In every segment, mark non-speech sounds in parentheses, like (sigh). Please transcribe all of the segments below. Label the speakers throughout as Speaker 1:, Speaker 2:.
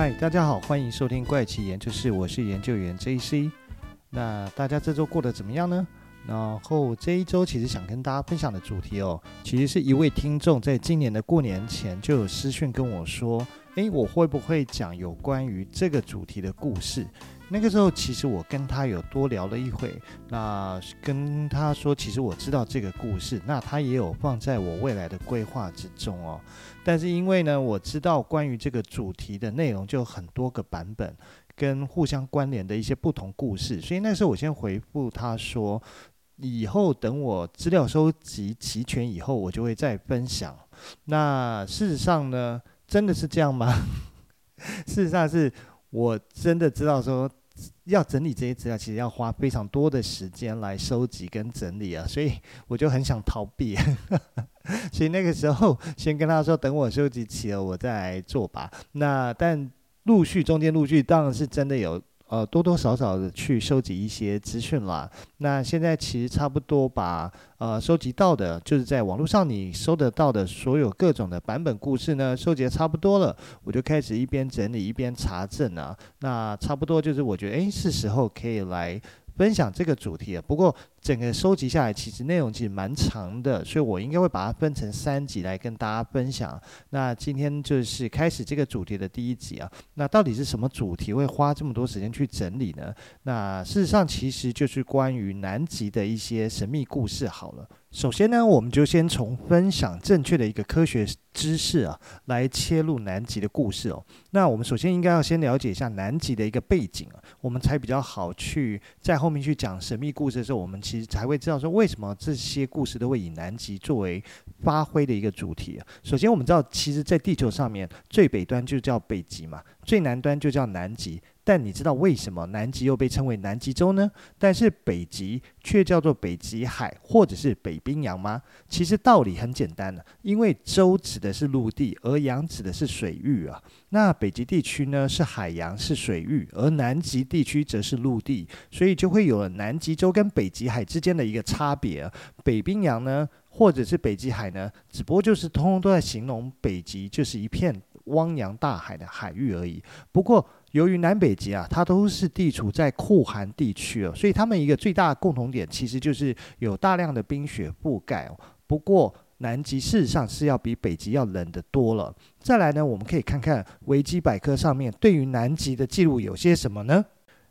Speaker 1: 嗨，大家好，欢迎收听怪奇研究室，我是研究员 JC。那大家这周过得怎么样呢？然后这一周其实想跟大家分享的主题哦，其实是一位听众在今年的过年前就有私讯跟我说，诶，我会不会讲有关于这个主题的故事？那个时候其实我跟他有多聊了一会，那跟他说，其实我知道这个故事，那他也有放在我未来的规划之中哦。但是因为呢，我知道关于这个主题的内容就很多个版本，跟互相关联的一些不同故事，所以那时候我先回复他说，以后等我资料收集齐全以后，我就会再分享。那事实上呢，真的是这样吗？(laughs) 事实上是我真的知道说。要整理这些资料，其实要花非常多的时间来收集跟整理啊，所以我就很想逃避，(laughs) 所以那个时候先跟他说，等我收集齐了，我再来做吧。那但陆续中间陆续，当然是真的有。呃，多多少少的去收集一些资讯啦。那现在其实差不多把呃收集到的，就是在网络上你搜得到的所有各种的版本故事呢，收集的差不多了，我就开始一边整理一边查证啊。那差不多就是我觉得，诶，是时候可以来。分享这个主题了，不过整个收集下来，其实内容其实蛮长的，所以我应该会把它分成三集来跟大家分享。那今天就是开始这个主题的第一集啊，那到底是什么主题会花这么多时间去整理呢？那事实上其实就是关于南极的一些神秘故事。好了。首先呢，我们就先从分享正确的一个科学知识啊，来切入南极的故事哦。那我们首先应该要先了解一下南极的一个背景啊，我们才比较好去在后面去讲神秘故事的时候，我们其实才会知道说为什么这些故事都会以南极作为发挥的一个主题。首先我们知道，其实在地球上面最北端就叫北极嘛，最南端就叫南极。但你知道为什么南极又被称为南极洲呢？但是北极却叫做北极海或者是北冰洋吗？其实道理很简单的，因为洲指的是陆地，而洋指的是水域啊。那北极地区呢是海洋是水域，而南极地区则是陆地，所以就会有了南极洲跟北极海之间的一个差别。北冰洋呢，或者是北极海呢，只不过就是通通都在形容北极就是一片汪洋大海的海域而已。不过，由于南北极啊，它都是地处在酷寒地区哦，所以它们一个最大的共同点，其实就是有大量的冰雪覆盖哦。不过南极事实上是要比北极要冷的多了。再来呢，我们可以看看维基百科上面对于南极的记录有些什么呢？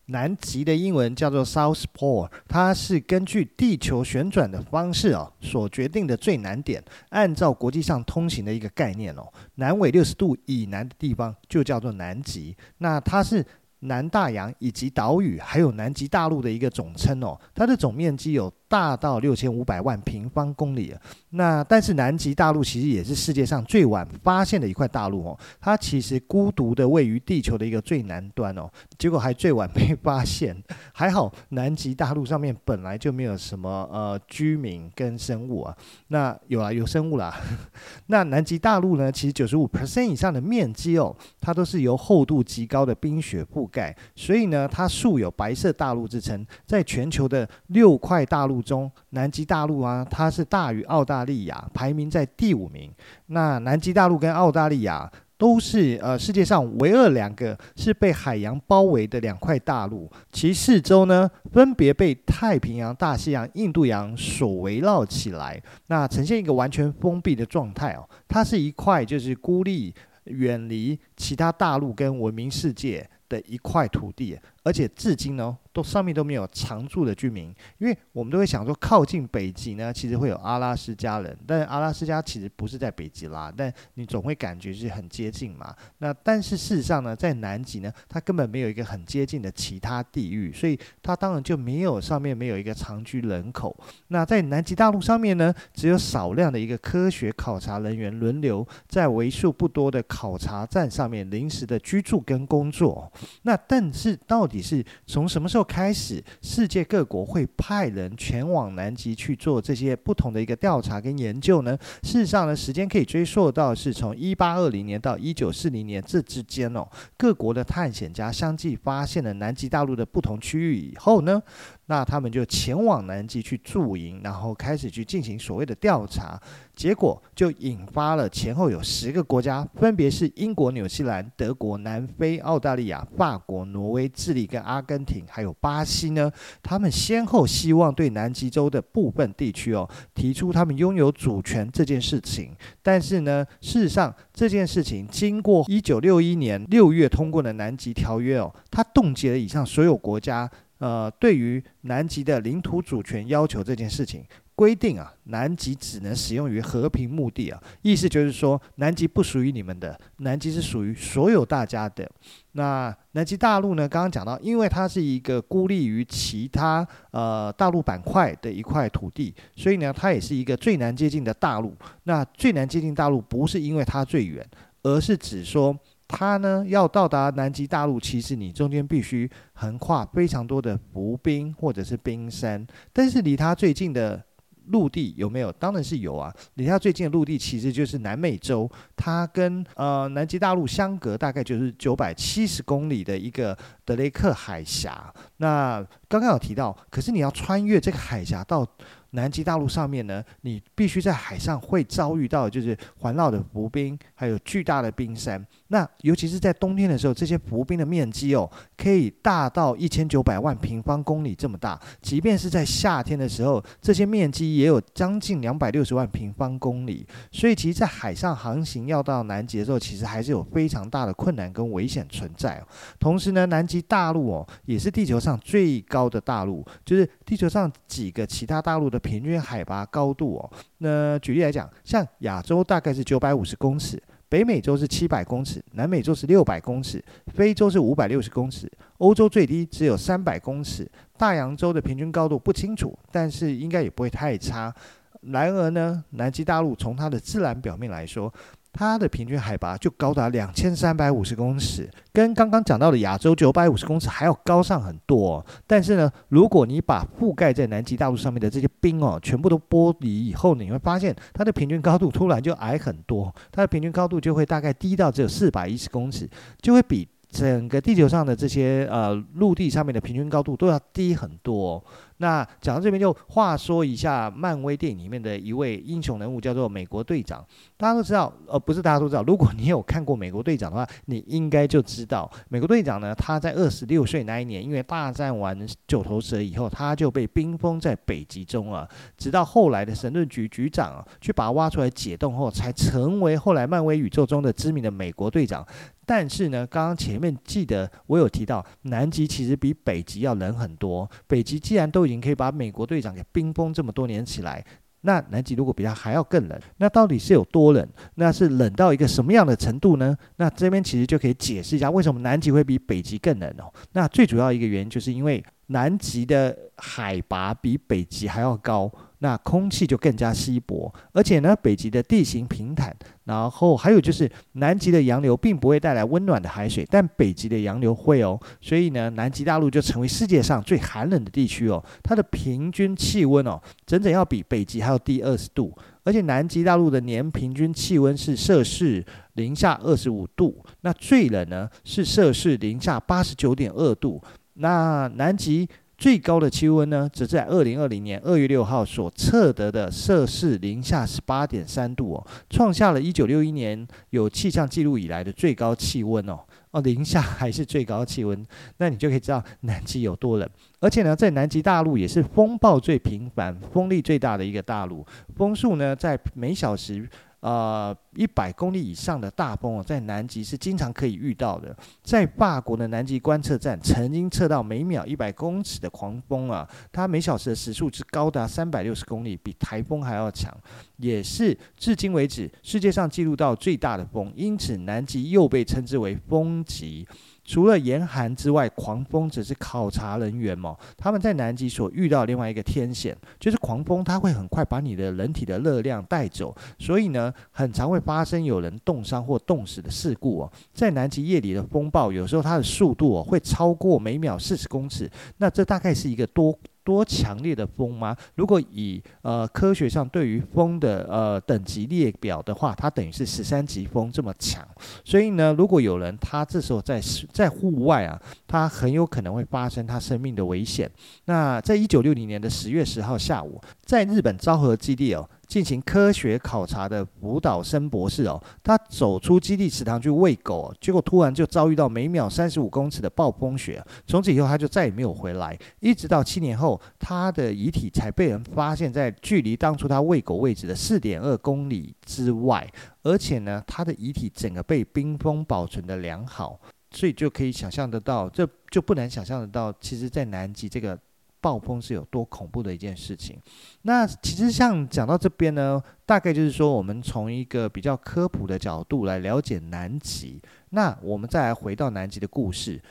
Speaker 1: 南极的英文叫做 South Pole，它是根据地球旋转的方式哦所决定的最南点。按照国际上通行的一个概念哦，南纬六十度以南的地方就叫做南极。那它是。南大洋以及岛屿，还有南极大陆的一个总称哦，它的总面积有大到六千五百万平方公里。那但是南极大陆其实也是世界上最晚发现的一块大陆哦，它其实孤独的位于地球的一个最南端哦，结果还最晚被发现。还好南极大陆上面本来就没有什么呃居民跟生物啊，那有啊有生物啦。(laughs) 那南极大陆呢，其实九十五 percent 以上的面积哦，它都是由厚度极高的冰雪覆盖，所以呢，它素有“白色大陆”之称。在全球的六块大陆中，南极大陆啊，它是大于澳大利亚，排名在第五名。那南极大陆跟澳大利亚都是呃世界上唯二两个是被海洋包围的两块大陆，其四周呢，分别被太平洋、大西洋、印度洋所围绕起来，那呈现一个完全封闭的状态哦。它是一块就是孤立、远离其他大陆跟文明世界的一块土地，而且至今呢，都上面都没有常住的居民，因为我们都会想说，靠近北极呢，其实会有阿拉斯加人，但阿拉斯加其实不是在北极啦，但你总会感觉是很接近嘛。那但是事实上呢，在南极呢，它根本没有一个很接近的其他地域，所以它当然就没有上面没有一个常居人口。那在南极大陆上面呢，只有少量的一个科学考察人员轮流在为数不多的考察站上面临时的居住跟工作。那但是到底是从什么时候开始世界各国会派人前往南极去做这些不同的一个调查跟研究呢？事实上呢，时间可以追溯到是从一八二零年到一九四零年这之间哦，各国的探险家相继发现了南极大陆的不同区域以后呢，那他们就前往南极去驻营，然后开始去进行所谓的调查，结果就引发了前后有十个国家，分别是英国、纽西兰、德国、南非、澳大利亚、法国、挪威、智利跟阿根廷，还有巴西呢，他们先后希望对南极洲的部分地区哦提出他们拥有主权这件事情。但是呢，事实上这件事情经过一九六一年六月通过的南极条约哦，它冻结了以上所有国家。呃，对于南极的领土主权要求这件事情规定啊，南极只能使用于和平目的啊，意思就是说，南极不属于你们的，南极是属于所有大家的。那南极大陆呢，刚刚讲到，因为它是一个孤立于其他呃大陆板块的一块土地，所以呢，它也是一个最难接近的大陆。那最难接近大陆，不是因为它最远，而是指说。它呢，要到达南极大陆，其实你中间必须横跨非常多的浮冰或者是冰山。但是离它最近的陆地有没有？当然是有啊。离它最近的陆地其实就是南美洲，它跟呃南极大陆相隔大概就是九百七十公里的一个德雷克海峡。那刚刚有提到，可是你要穿越这个海峡到。南极大陆上面呢，你必须在海上会遭遇到，就是环绕的浮冰，还有巨大的冰山。那尤其是在冬天的时候，这些浮冰的面积哦，可以大到一千九百万平方公里这么大。即便是在夏天的时候，这些面积也有将近两百六十万平方公里。所以，其实，在海上航行要到南极的时候，其实还是有非常大的困难跟危险存在。同时呢，南极大陆哦，也是地球上最高的大陆，就是地球上几个其他大陆的。平均海拔高度哦，那举例来讲，像亚洲大概是九百五十公尺，北美洲是七百公尺，南美洲是六百公尺，非洲是五百六十公尺，欧洲最低只有三百公尺，大洋洲的平均高度不清楚，但是应该也不会太差。然而呢，南极大陆从它的自然表面来说，它的平均海拔就高达两千三百五十公尺，跟刚刚讲到的亚洲九百五十公尺还要高上很多哦。但是呢，如果你把覆盖在南极大陆上面的这些冰哦，全部都剥离以后，你会发现它的平均高度突然就矮很多，它的平均高度就会大概低到只有四百一十公尺，就会比整个地球上的这些呃陆地上面的平均高度都要低很多。那讲到这边，就话说一下漫威电影里面的一位英雄人物，叫做美国队长。大家都知道，呃，不是大家都知道。如果你有看过美国队长的话，你应该就知道，美国队长呢，他在二十六岁那一年，因为大战完九头蛇以后，他就被冰封在北极中啊。直到后来的神盾局局长，去把他挖出来解冻后，才成为后来漫威宇宙中的知名的美国队长。但是呢，刚刚前面记得我有提到，南极其实比北极要冷很多。北极既然都已经可以把美国队长给冰封这么多年起来，那南极如果比它还要更冷，那到底是有多冷？那是冷到一个什么样的程度呢？那这边其实就可以解释一下为什么南极会比北极更冷哦。那最主要一个原因就是因为南极的海拔比北极还要高。那空气就更加稀薄，而且呢，北极的地形平坦，然后还有就是南极的洋流并不会带来温暖的海水，但北极的洋流会哦，所以呢，南极大陆就成为世界上最寒冷的地区哦，它的平均气温哦，整整要比北极还要低二十度，而且南极大陆的年平均气温是摄氏零下二十五度，那最冷呢是摄氏零下八十九点二度，那南极。最高的气温呢，则在二零二零年二月六号所测得的摄氏零下十八点三度哦，创下了一九六一年有气象记录以来的最高气温哦。哦，零下还是最高气温，那你就可以知道南极有多冷。而且呢，在南极大陆也是风暴最频繁、风力最大的一个大陆，风速呢在每小时。呃，一百公里以上的大风哦，在南极是经常可以遇到的。在法国的南极观测站，曾经测到每秒一百公尺的狂风啊，它每小时的时速是高达三百六十公里，比台风还要强，也是至今为止世界上记录到最大的风。因此，南极又被称之为风极。除了严寒之外，狂风只是考察人员嘛。他们在南极所遇到另外一个天险，就是狂风，它会很快把你的人体的热量带走，所以呢，很常会发生有人冻伤或冻死的事故哦。在南极夜里的风暴，有时候它的速度哦会超过每秒四十公尺，那这大概是一个多。多强烈的风吗？如果以呃科学上对于风的呃等级列表的话，它等于是十三级风这么强。所以呢，如果有人他这时候在在户外啊，他很有可能会发生他生命的危险。那在一九六零年的十月十号下午，在日本昭和基地哦。进行科学考察的福岛伸博士哦，他走出基地池塘去喂狗，结果突然就遭遇到每秒三十五公尺的暴风雪，从此以后他就再也没有回来，一直到七年后，他的遗体才被人发现，在距离当初他喂狗位置的四点二公里之外，而且呢，他的遗体整个被冰封保存得良好，所以就可以想象得到，这就不难想象得到，其实在南极这个。暴风是有多恐怖的一件事情。那其实像讲到这边呢，大概就是说，我们从一个比较科普的角度来了解南极。那我们再来回到南极的故事。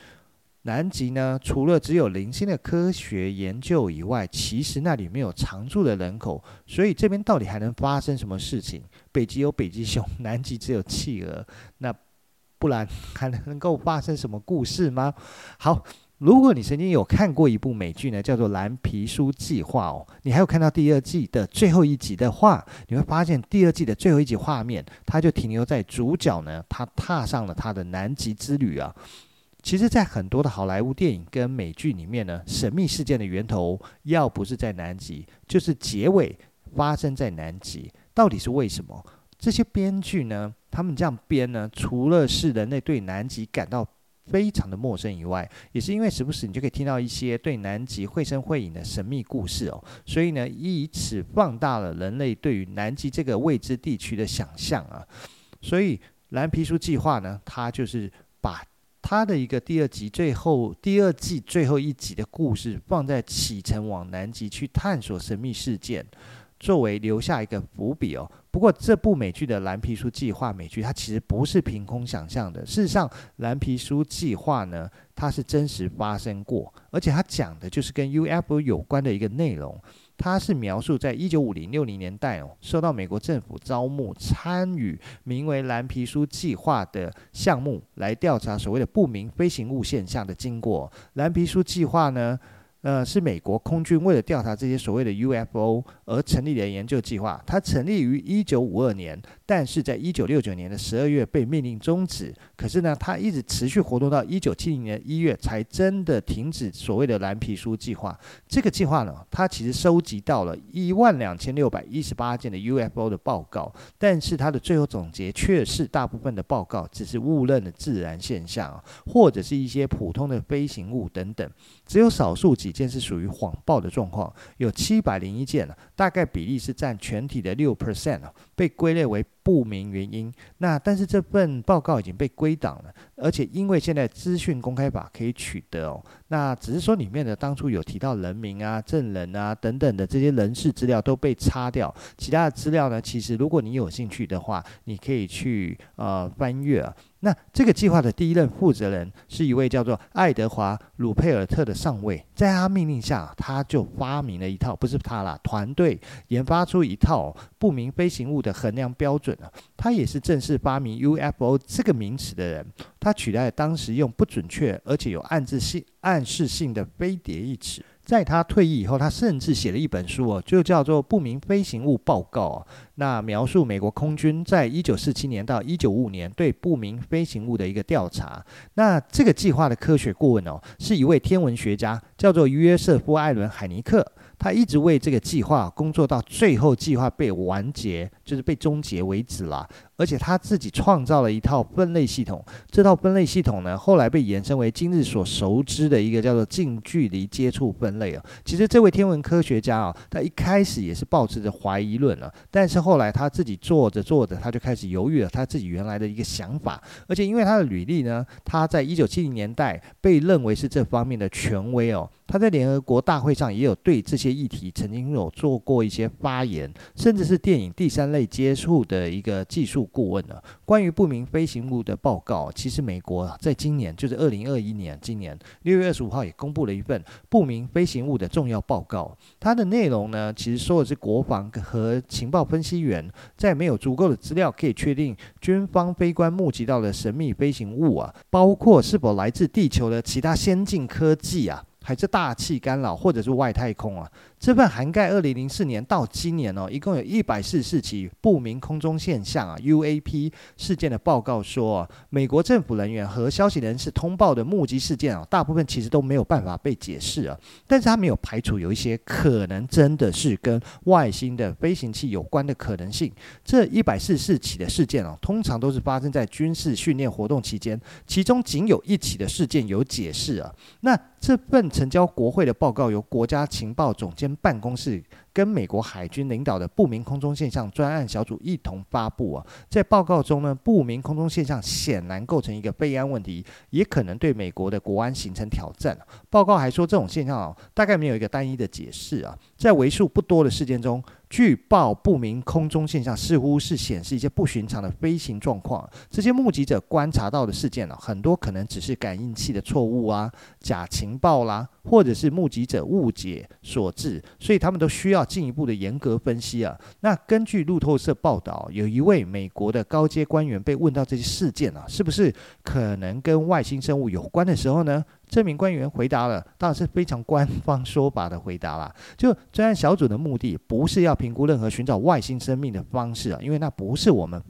Speaker 1: 南极呢，除了只有零星的科学研究以外，其实那里没有常住的人口，所以这边到底还能发生什么事情？北极有北极熊，南极只有企鹅，那不然还能够发生什么故事吗？好。如果你曾经有看过一部美剧呢，叫做《蓝皮书计划》哦，你还有看到第二季的最后一集的话，你会发现第二季的最后一集画面，它就停留在主角呢，他踏上了他的南极之旅啊。其实，在很多的好莱坞电影跟美剧里面呢，神秘事件的源头要不是在南极，就是结尾发生在南极。到底是为什么？这些编剧呢，他们这样编呢，除了是人类对南极感到非常的陌生以外，也是因为时不时你就可以听到一些对南极绘声绘影的神秘故事哦，所以呢，以此放大了人类对于南极这个未知地区的想象啊。所以蓝皮书计划呢，它就是把它的一个第二集最后第二季最后一集的故事放在启程往南极去探索神秘事件。作为留下一个伏笔哦。不过这部美剧的蓝皮书计划美剧，它其实不是凭空想象的。事实上，蓝皮书计划呢，它是真实发生过，而且它讲的就是跟 UFO 有关的一个内容。它是描述在一九五零六零年代哦，受到美国政府招募参与名为蓝皮书计划的项目，来调查所谓的不明飞行物现象的经过。蓝皮书计划呢，呃，是美国空军为了调查这些所谓的 UFO 而成立的研究计划。它成立于一九五二年，但是在一九六九年的十二月被命令终止。可是呢，它一直持续活动到一九七零年一月才真的停止所谓的蓝皮书计划。这个计划呢，它其实收集到了一万两千六百一十八件的 UFO 的报告，但是它的最后总结却是大部分的报告只是误认的自然现象，或者是一些普通的飞行物等等，只有少数几。件是属于谎报的状况，有七百零一件，大概比例是占全体的六 percent 被归类为不明原因。那但是这份报告已经被归档了，而且因为现在资讯公开法可以取得哦，那只是说里面的当初有提到人名啊、证人啊等等的这些人事资料都被擦掉，其他的资料呢，其实如果你有兴趣的话，你可以去呃翻阅。那这个计划的第一任负责人是一位叫做爱德华·鲁佩尔特的上尉，在他命令下，他就发明了一套，不是他啦，团队研发出一套不明飞行物的衡量标准啊。他也是正式发明 UFO 这个名词的人，他取代了当时用不准确而且有暗示性、暗示性的飞碟一词。在他退役以后，他甚至写了一本书哦，就叫做《不明飞行物报告》啊。那描述美国空军在一九四七年到一九五五年对不明飞行物的一个调查。那这个计划的科学顾问哦，是一位天文学家，叫做约瑟夫·艾伦·海尼克。他一直为这个计划工作到最后计划被完结，就是被终结为止了。而且他自己创造了一套分类系统，这套分类系统呢，后来被延伸为今日所熟知的一个叫做近距离接触分类啊。其实这位天文科学家啊，他一开始也是抱持着怀疑论了，但是后来他自己做着做着，他就开始犹豫了他自己原来的一个想法。而且因为他的履历呢，他在一九七零年代被认为是这方面的权威哦。他在联合国大会上也有对这些议题曾经有做过一些发言，甚至是电影《第三类类接触的一个技术顾问呢，关于不明飞行物的报告，其实美国在今年就是二零二一年，今年六月二十五号也公布了一份不明飞行物的重要报告。它的内容呢，其实说的是国防和情报分析员在没有足够的资料可以确定军方飞官目击到的神秘飞行物啊，包括是否来自地球的其他先进科技啊。还是大气干扰，或者是外太空啊？这份涵盖二零零四年到今年哦，一共有一百四十四起不明空中现象啊 （UAP） 事件的报告说，美国政府人员和消息人士通报的目击事件啊，大部分其实都没有办法被解释啊。但是他没有排除有一些可能真的是跟外星的飞行器有关的可能性。这一百四十四起的事件啊，通常都是发生在军事训练活动期间，其中仅有一起的事件有解释啊。那这份呈交国会的报告由国家情报总监办公室跟美国海军领导的不明空中现象专案小组一同发布啊，在报告中呢，不明空中现象显然构成一个备案问题，也可能对美国的国安形成挑战。报告还说，这种现象啊，大概没有一个单一的解释啊，在为数不多的事件中，据报不明空中现象似乎是显示一些不寻常的飞行状况。这些目击者观察到的事件呢，很多可能只是感应器的错误啊、假情报啦，或者是目击者误解所致，所以他们都需要进一步的严格分析啊。那根据路透社报道，有一位美国的高阶官员被问到这些事件啊，是不是可能跟外星生物有关的时候呢？这名官员回答了，当然是非常官方说法的回答啦。就专案小组的目的不是要评估任何寻找外星生命的方式啊，因为那不是我们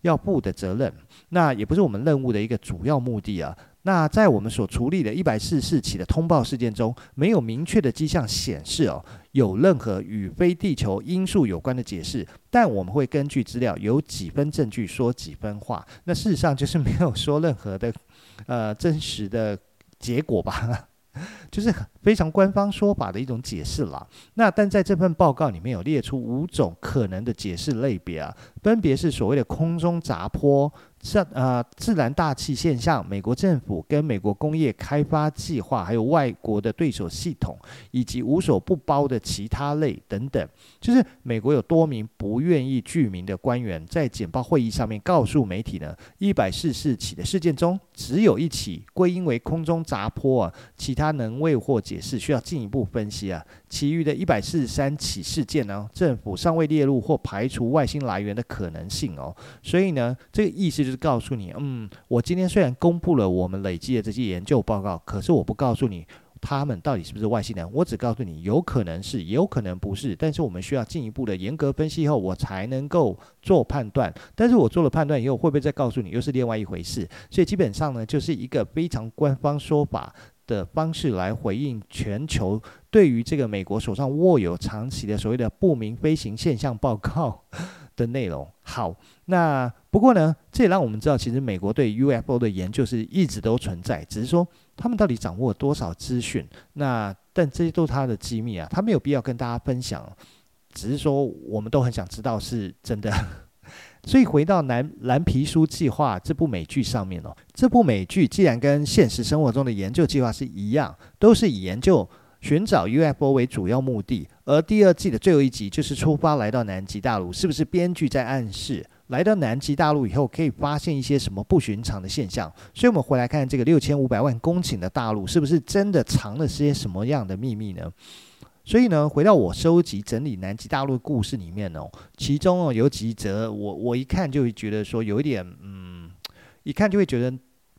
Speaker 1: 要负的责任，那也不是我们任务的一个主要目的啊。那在我们所处理的一百四十四起的通报事件中，没有明确的迹象显示哦，有任何与非地球因素有关的解释。但我们会根据资料，有几分证据说几分话。那事实上就是没有说任何的呃真实的。结果吧，(laughs) 就是非常官方说法的一种解释了。那但在这份报告里面有列出五种可能的解释类别啊，分别是所谓的空中砸坡。自呃自然大气现象，美国政府跟美国工业开发计划，还有外国的对手系统，以及无所不包的其他类等等，就是美国有多名不愿意具名的官员在简报会议上面告诉媒体呢，一百四十四起的事件中，只有一起归因为空中砸坡啊，其他能未获解释，需要进一步分析啊。其余的一百四十三起事件呢，政府尚未列入或排除外星来源的可能性哦。所以呢，这个意思就是告诉你，嗯，我今天虽然公布了我们累积的这些研究报告，可是我不告诉你他们到底是不是外星人，我只告诉你有可能是，也有可能不是。但是我们需要进一步的严格分析后，我才能够做判断。但是我做了判断以后，会不会再告诉你，又是另外一回事。所以基本上呢，就是一个非常官方说法的方式来回应全球对于这个美国手上握有长期的所谓的不明飞行现象报告的内容。好，那不过呢，这也让我们知道，其实美国对 UFO 的研究是一直都存在，只是说他们到底掌握多少资讯。那但这些都是他的机密啊，他没有必要跟大家分享，只是说我们都很想知道是真的。所以回到蓝蓝皮书计划这部美剧上面哦，这部美剧既然跟现实生活中的研究计划是一样，都是以研究寻找 UFO 为主要目的，而第二季的最后一集就是出发来到南极大陆，是不是编剧在暗示来到南极大陆以后可以发现一些什么不寻常的现象？所以我们回来看这个六千五百万公顷的大陆，是不是真的藏了些什么样的秘密呢？所以呢，回到我收集整理南极大陆故事里面哦，其中哦有几则，我我一看就会觉得说有一点，嗯，一看就会觉得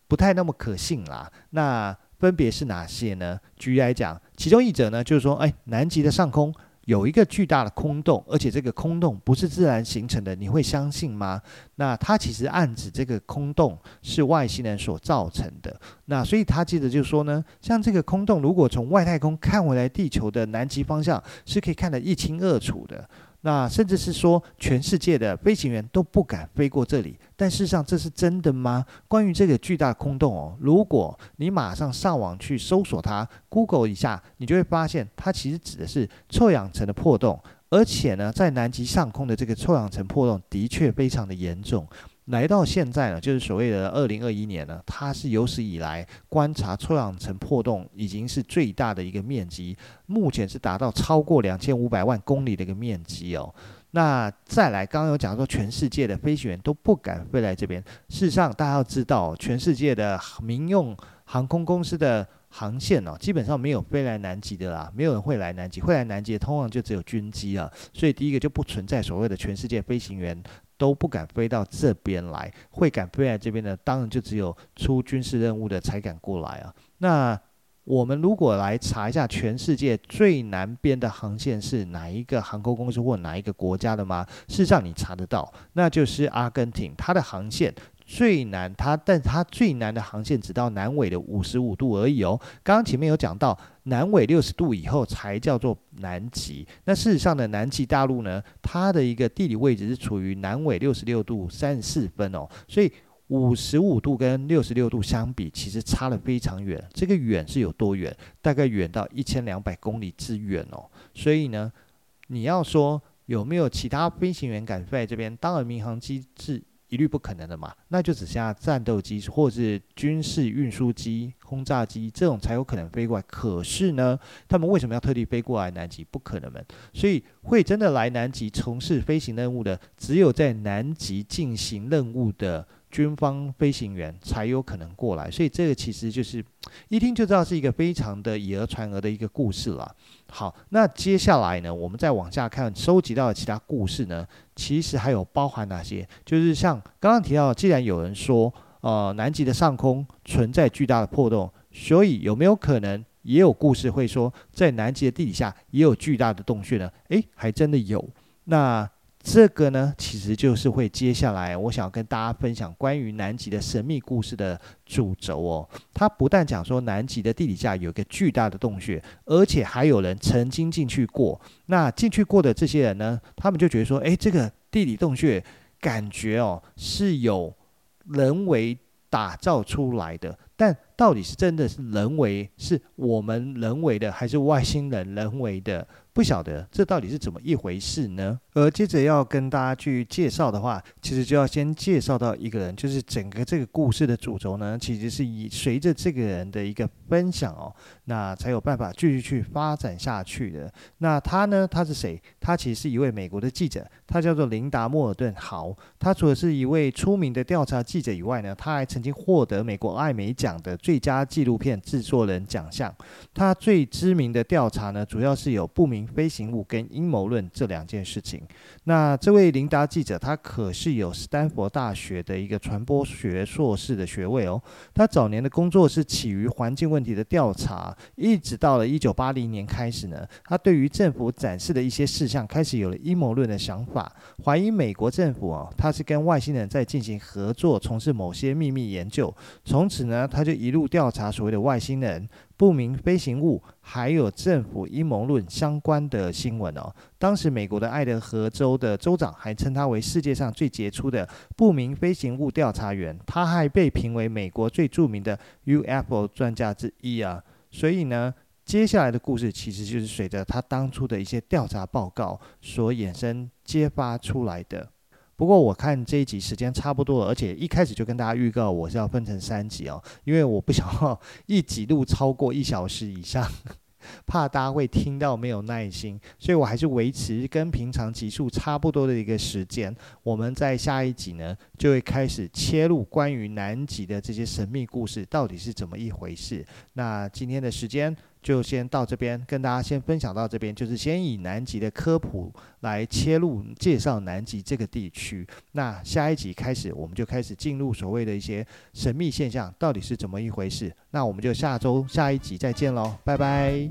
Speaker 1: 不太那么可信啦。那分别是哪些呢？举例来讲，其中一则呢就是说，哎，南极的上空。有一个巨大的空洞，而且这个空洞不是自然形成的，你会相信吗？那他其实暗指这个空洞是外星人所造成的。那所以他接着就说呢，像这个空洞，如果从外太空看回来，地球的南极方向是可以看得一清二楚的。那甚至是说，全世界的飞行员都不敢飞过这里。但事实上，这是真的吗？关于这个巨大空洞哦，如果你马上上网去搜索它，Google 一下，你就会发现，它其实指的是臭氧层的破洞。而且呢，在南极上空的这个臭氧层破洞的确非常的严重。来到现在呢，就是所谓的二零二一年呢，它是有史以来观察臭氧层破洞已经是最大的一个面积，目前是达到超过两千五百万公里的一个面积哦。那再来，刚刚有讲说全世界的飞行员都不敢飞来这边。事实上，大家要知道，全世界的民用航空公司的航线哦，基本上没有飞来南极的啦，没有人会来南极，会来南极的通常就只有军机啊。所以第一个就不存在所谓的全世界飞行员都不敢飞到这边来，会敢飞来这边的，当然就只有出军事任务的才敢过来啊。那我们如果来查一下全世界最南边的航线是哪一个航空公司或哪一个国家的吗？事实上你查得到，那就是阿根廷，它的航线最难，它但它最难的航线只到南纬的五十五度而已哦。刚刚前面有讲到，南纬六十度以后才叫做南极。那事实上的南极大陆呢，它的一个地理位置是处于南纬六十六度三十四分哦，所以。五十五度跟六十六度相比，其实差了非常远。这个远是有多远？大概远到一千两百公里之远哦。所以呢，你要说有没有其他飞行员敢飞这边？当然，民航机制一律不可能的嘛。那就只剩下战斗机或是军事运输机、轰炸机这种才有可能飞过来。可是呢，他们为什么要特地飞过来南极？不可能的。所以会真的来南极从事飞行任务的，只有在南极进行任务的。军方飞行员才有可能过来，所以这个其实就是一听就知道是一个非常的以讹传讹的一个故事了。好，那接下来呢，我们再往下看，收集到的其他故事呢，其实还有包含哪些？就是像刚刚提到，既然有人说，呃，南极的上空存在巨大的破洞，所以有没有可能也有故事会说，在南极的地底下也有巨大的洞穴呢？诶，还真的有。那这个呢，其实就是会接下来我想要跟大家分享关于南极的神秘故事的主轴哦。它不但讲说南极的地底下有一个巨大的洞穴，而且还有人曾经进去过。那进去过的这些人呢，他们就觉得说，诶，这个地理洞穴感觉哦是有人为打造出来的，但到底是真的是人为，是我们人为的，还是外星人人为的？不晓得这到底是怎么一回事呢？而接着要跟大家去介绍的话，其实就要先介绍到一个人，就是整个这个故事的主轴呢，其实是以随着这个人的一个分享哦，那才有办法继续去发展下去的。那他呢，他是谁？他其实是一位美国的记者，他叫做琳达·莫尔顿豪。他除了是一位出名的调查记者以外呢，他还曾经获得美国艾美奖的最佳纪录片制作人奖项。他最知名的调查呢，主要是有不明飞行物跟阴谋论这两件事情。那这位琳达记者，他可是有斯坦福大学的一个传播学硕士的学位哦。他早年的工作是起于环境问题的调查，一直到了一九八零年开始呢，他对于政府展示的一些事项开始有了阴谋论的想法，怀疑美国政府哦，他是跟外星人在进行合作，从事某些秘密研究。从此呢，他就一调查所谓的外星人。不明飞行物，还有政府阴谋论相关的新闻哦。当时美国的爱德荷州的州长还称他为世界上最杰出的不明飞行物调查员，他还被评为美国最著名的 UFO 专家之一啊。所以呢，接下来的故事其实就是随着他当初的一些调查报告所衍生揭发出来的。不过我看这一集时间差不多了，而且一开始就跟大家预告我是要分成三集哦，因为我不想要 (laughs) 一集录超过一小时以上，(laughs) 怕大家会听到没有耐心，所以我还是维持跟平常集数差不多的一个时间。我们在下一集呢，就会开始切入关于南极的这些神秘故事到底是怎么一回事。那今天的时间。就先到这边，跟大家先分享到这边，就是先以南极的科普来切入介绍南极这个地区。那下一集开始，我们就开始进入所谓的一些神秘现象，到底是怎么一回事？那我们就下周下一集再见喽，拜拜。